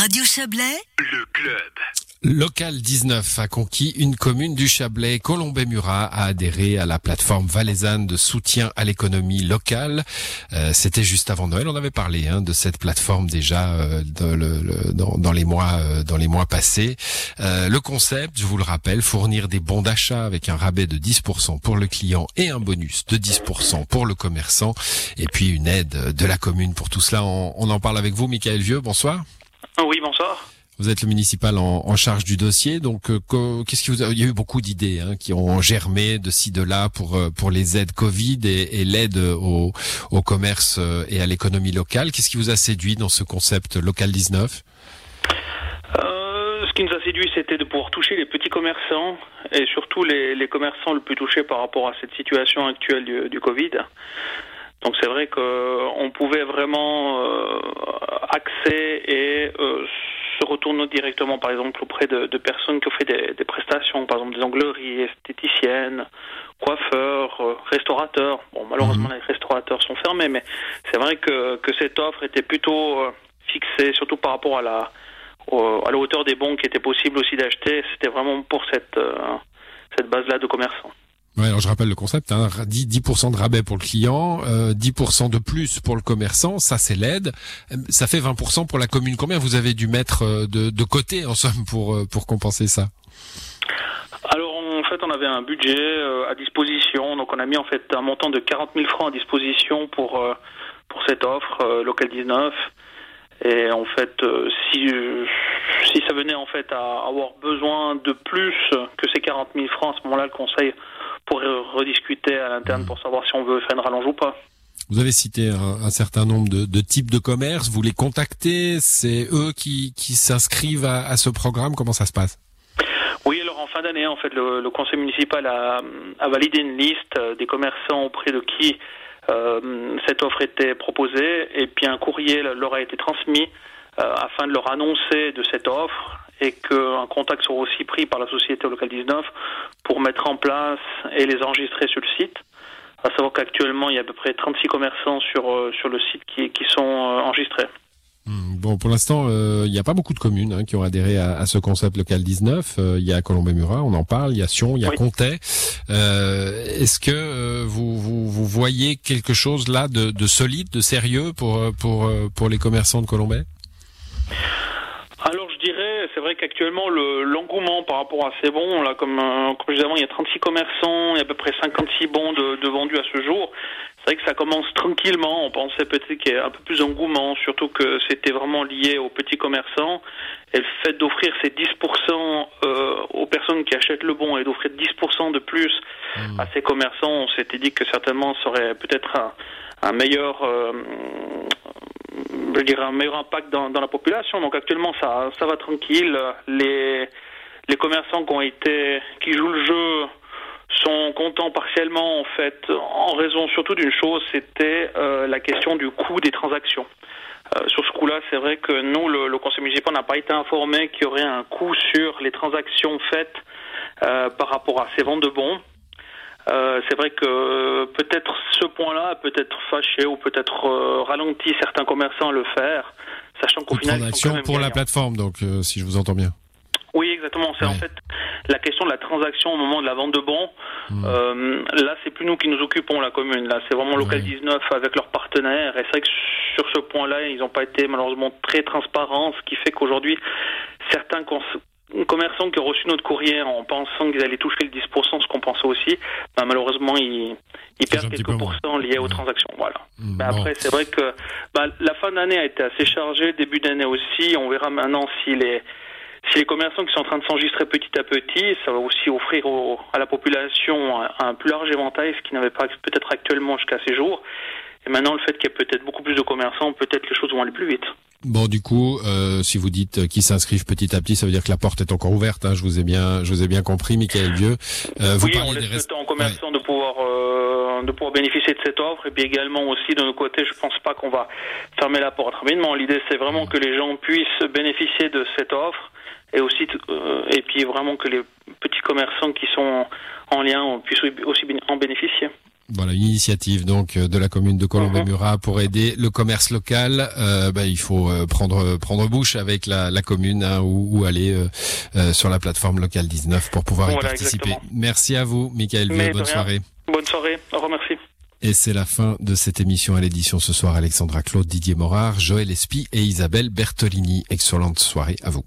Radio Chablais, le club. Local 19 a conquis une commune du Chablais. Colombey-Murat a adhéré à la plateforme valaisanne de soutien à l'économie locale. Euh, C'était juste avant Noël. On avait parlé hein, de cette plateforme déjà euh, dans, le, le- dans- dans les mois euh, dans les mois passés. Euh, le concept, je vous le rappelle, fournir des bons d'achat avec un rabais de 10% pour le client et un bonus de 10% pour le commerçant. Et puis une aide de la commune pour tout cela. On, on en parle avec vous, Michael Vieux. Bonsoir. Oui, bonsoir. Vous êtes le municipal en, en charge du dossier, donc euh, qu'est-ce qui vous a... il y a eu beaucoup d'idées hein, qui ont germé de ci de là pour euh, pour les aides Covid et, et l'aide au, au commerce euh, et à l'économie locale. Qu'est-ce qui vous a séduit dans ce concept local 19 Euh, ce qui nous a séduit, c'était de pouvoir toucher les petits commerçants et surtout les, les commerçants le plus touchés par rapport à cette situation actuelle du, du Covid. Donc c'est vrai qu'on pouvait vraiment euh, axer et euh, se retourner directement, par exemple, auprès de, de personnes qui ont fait des, des prestations, par exemple des ongleries, esthéticiennes, coiffeurs, euh, restaurateurs. Bon, malheureusement, les restaurateurs sont fermés, mais c'est vrai que, que cette offre était plutôt euh, fixée, surtout par rapport à la, au- à la hauteur des bons qui étaient possibles aussi d'acheter. C'était vraiment pour cette, euh, cette base-là de commerçants. Alors je rappelle le concept, hein, 10, 10% de rabais pour le client, euh, 10% de plus pour le commerçant, ça c'est l'aide. Euh, Ça fait 20% pour la commune. Combien vous avez dû mettre euh, de, côté en somme pour euh, pour compenser ça? Alors en fait, on avait un budget euh, à disposition, donc on a mis en fait un montant de 40 000 francs à disposition pour euh, pour cette offre euh, local 19. Et en fait, euh, si euh, si ça venait en fait à avoir besoin de plus que ces 40 000 francs, à ce moment-là, le conseil pourrait rediscuter à l'interne pour savoir si on veut faire une rallonge ou pas. Vous avez cité un, un certain nombre de, de types de commerces. Vous les contactez, c'est eux qui, qui s'inscrivent à, à ce programme. Comment ça se passe? Oui, alors en fin d'année, en fait, le, le conseil municipal a, a validé une liste des commerçants auprès de qui euh, cette offre était proposée, et puis un courrier leur a été transmis euh, afin de leur annoncer de cette offre et qu'un contact soit aussi pris par la société locale 19 pour mettre en place et les enregistrer sur le site. À savoir qu'actuellement, il y a à peu près 36 commerçants sur, euh, sur le site qui, qui sont euh, enregistrés. Hmm, Bon, pour l'instant, euh, il n'y a pas beaucoup de communes hein, qui ont adhéré à, à ce concept local 19. Euh, Il y a Colombey-Murat, on en parle. Il y a Sion, il y a Oui. Comté. Euh, Est-ce que vous, vous, vous voyez quelque chose là de, de solide, de sérieux pour pour pour les commerçants de Colombey Alors je dirais, c'est vrai qu'actuellement le l'engouement par rapport à ces bons, là comme euh, comme je disais avant, il y a 36 commerçants, il y a à peu près 56 bons de, de vendus à ce jour. C'est vrai que ça commence tranquillement. On pensait peut-être qu'il y a un peu plus d'engouement, surtout que c'était vraiment lié aux petits commerçants. Et le fait d'offrir ces 10% euh, aux personnes qui achètent le bon et d'offrir 10% de plus à ces commerçants, on s'était dit que certainement ça aurait peut-être un, un meilleur euh, je dirais un meilleur impact dans, dans la population. Donc actuellement ça ça va tranquille. Les les commerçants qui ont été qui jouent le jeu sont contents partiellement en fait en raison surtout d'une chose, c'était euh, la question du coût des transactions. Euh, sur ce coup-là, c'est vrai que nous, le, le conseil municipal n'a pas été informé qu'il y aurait un coût sur les transactions faites euh, par rapport à ces ventes de bons. Euh, c'est vrai que euh, peut-être ce point-là a peut-être fâché ou peut-être euh, ralenti certains commerçants à le faire, sachant qu'au final, ils sont quand transaction même pour la plateforme, donc euh, si je vous entends bien. Oui, exactement. C'est Ouais. en fait la question de la transaction au moment de la vente de bons. Hmm. Euh, là, c'est plus nous qui nous occupons la commune. Là, c'est vraiment Local Ouais. 19 avec leurs partenaires. Et c'est vrai que sur ce point-là, ils n'ont pas été malheureusement très transparents, ce qui fait qu'aujourd'hui, certains commerçants qui ont reçu notre courrier en pensant qu'ils allaient toucher le 10%, ce qu'on pensait aussi, bah, malheureusement, ils, ils perdent quelques pourcents liés aux transactions. Voilà. Bon. après, c'est vrai que bah, la fin d'année a été assez chargée, début d'année aussi. On verra maintenant si les si les commerçants qui sont en train de s'enregistrer petit à petit, ça va aussi offrir au- à la population un, un plus large éventail, ce qui n'avait pas peut-être actuellement jusqu'à ces jours. Et maintenant, le fait qu'il y a peut-être beaucoup plus de commerçants, peut-être les choses vont aller plus vite. Bon, du coup, euh, si vous dites qu'ils s'inscrivent petit à petit, ça veut dire que la porte est encore ouverte. Hein, je vous ai bien, je vous ai bien compris, Michael Vieux. Euh, vous oui, on des laisse le temps aux commerçants de pouvoir euh, de pouvoir bénéficier de cette offre et puis également aussi de notre côté, je pense pas qu'on va fermer la porte rapidement. L'idée c'est vraiment que les gens puissent bénéficier de cette offre et aussi euh, et puis vraiment que les petits commerçants qui sont en lien puissent aussi en bénéficier. Voilà une initiative donc de la commune de Colombey-Murat pour aider le commerce local. Ben, il faut prendre prendre bouche avec la, la commune hein, ou, aller sur la plateforme locale 19 pour pouvoir y participer. Merci à vous, Michael Bonne soirée. Bonne soirée. Au revoir. Merci. Et c'est la fin de cette émission à l'édition ce soir. Alexandra Claude, Didier Morard, Joël Espy et Isabelle Bertolini. Excellente soirée à vous.